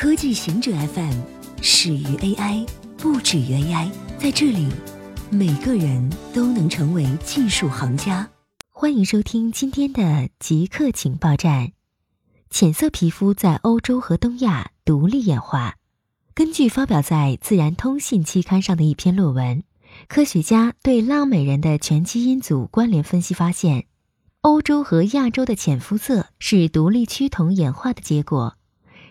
科技行者 FM 始于 AI，不止于 AI。在这里，每个人都能成为技术行家。欢迎收听今天的极客情报站。浅色皮肤在欧洲和东亚独立演化。根据发表在《自然通信》期刊上的一篇论文，科学家对拉美人的全基因组关联分析发现，欧洲和亚洲的浅肤色是独立趋同演化的结果。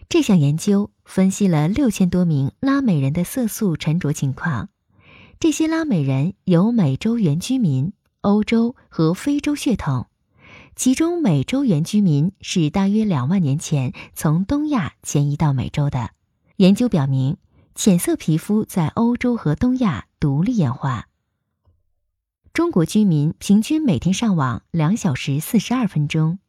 这项研究分析了六千多名拉美人的色素沉着情况。这些拉美人有美洲原居民、欧洲和非洲血统，其中美洲原居民是大约两万年前从东亚迁移到美洲的。研究表明，浅色皮肤在欧洲和东亚独立演化。中国居民平均每天上网两小时四十二分钟。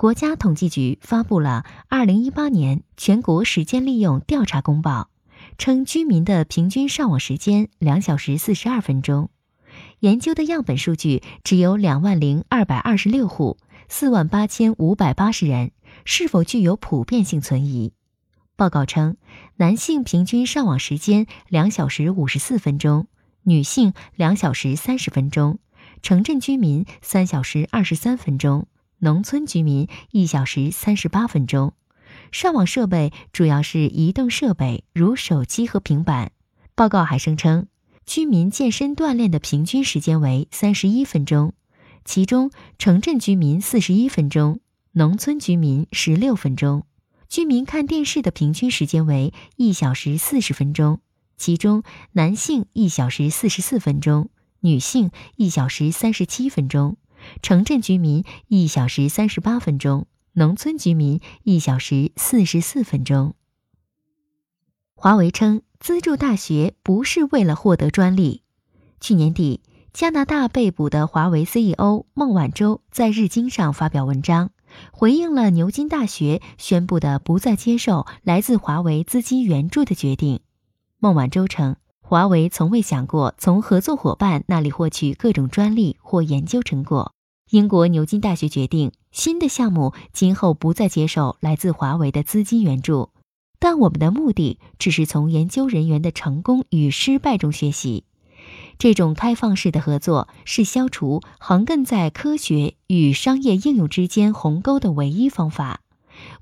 国家统计局发布了二零一八年全国时间利用调查公报，称居民的平均上网时间两小时四十二分钟。研究的样本数据只有两万零二百二十六户，四万八千五百八十人，是否具有普遍性存疑？报告称，男性平均上网时间两小时五十四分钟，女性两小时三十分钟，城镇居民三小时二十三分钟。农村居民一小时三十八分钟，上网设备主要是移动设备，如手机和平板。报告还声称，居民健身锻炼的平均时间为三十一分钟，其中城镇居民四十一分钟，农村居民十六分钟。居民看电视的平均时间为一小时四十分钟，其中男性一小时四十四分钟，女性一小时三十七分钟。城镇居民一小时三十八分钟，农村居民一小时四十四分钟。华为称，资助大学不是为了获得专利。去年底，加拿大被捕的华为 CEO 孟晚舟在日经上发表文章，回应了牛津大学宣布的不再接受来自华为资金援助的决定。孟晚舟称。华为从未想过从合作伙伴那里获取各种专利或研究成果。英国牛津大学决定，新的项目今后不再接受来自华为的资金援助，但我们的目的只是从研究人员的成功与失败中学习。这种开放式的合作是消除横亘在科学与商业应用之间鸿沟的唯一方法。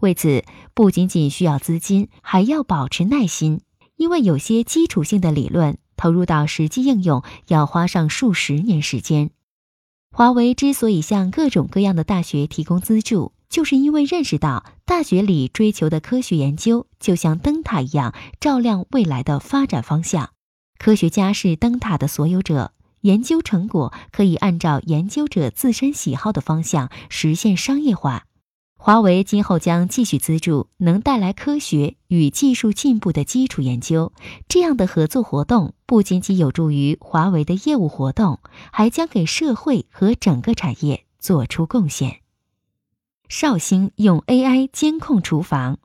为此，不仅仅需要资金，还要保持耐心。因为有些基础性的理论投入到实际应用要花上数十年时间。华为之所以向各种各样的大学提供资助，就是因为认识到大学里追求的科学研究就像灯塔一样，照亮未来的发展方向。科学家是灯塔的所有者，研究成果可以按照研究者自身喜好的方向实现商业化。华为今后将继续资助能带来科学与技术进步的基础研究。这样的合作活动不仅仅有助于华为的业务活动，还将给社会和整个产业做出贡献。绍兴用 AI 监控厨房，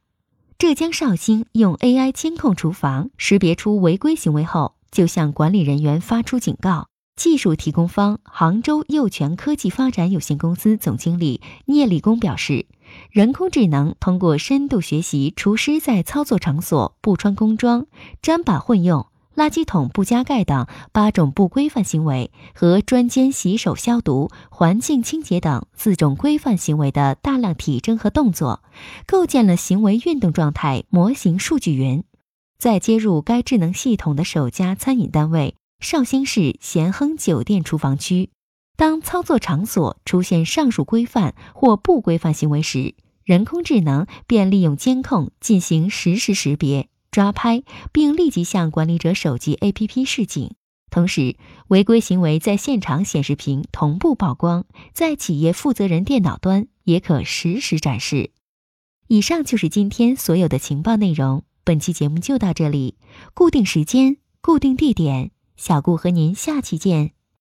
浙江绍兴用 AI 监控厨房，识别出违规行为后，就向管理人员发出警告。技术提供方杭州佑全科技发展有限公司总经理聂立功表示。人工智能通过深度学习厨师在操作场所不穿工装、砧板混用、垃圾桶不加盖等八种不规范行为和专间洗手消毒、环境清洁等四种规范行为的大量体征和动作，构建了行为运动状态模型数据云。在接入该智能系统的首家餐饮单位——绍兴市咸亨酒店厨房区。当操作场所出现上述规范或不规范行为时，人工智能便利用监控进行实时识别、抓拍，并立即向管理者手机 APP 示警。同时，违规行为在现场显示屏同步曝光，在企业负责人电脑端也可实时展示。以上就是今天所有的情报内容。本期节目就到这里，固定时间、固定地点，小顾和您下期见。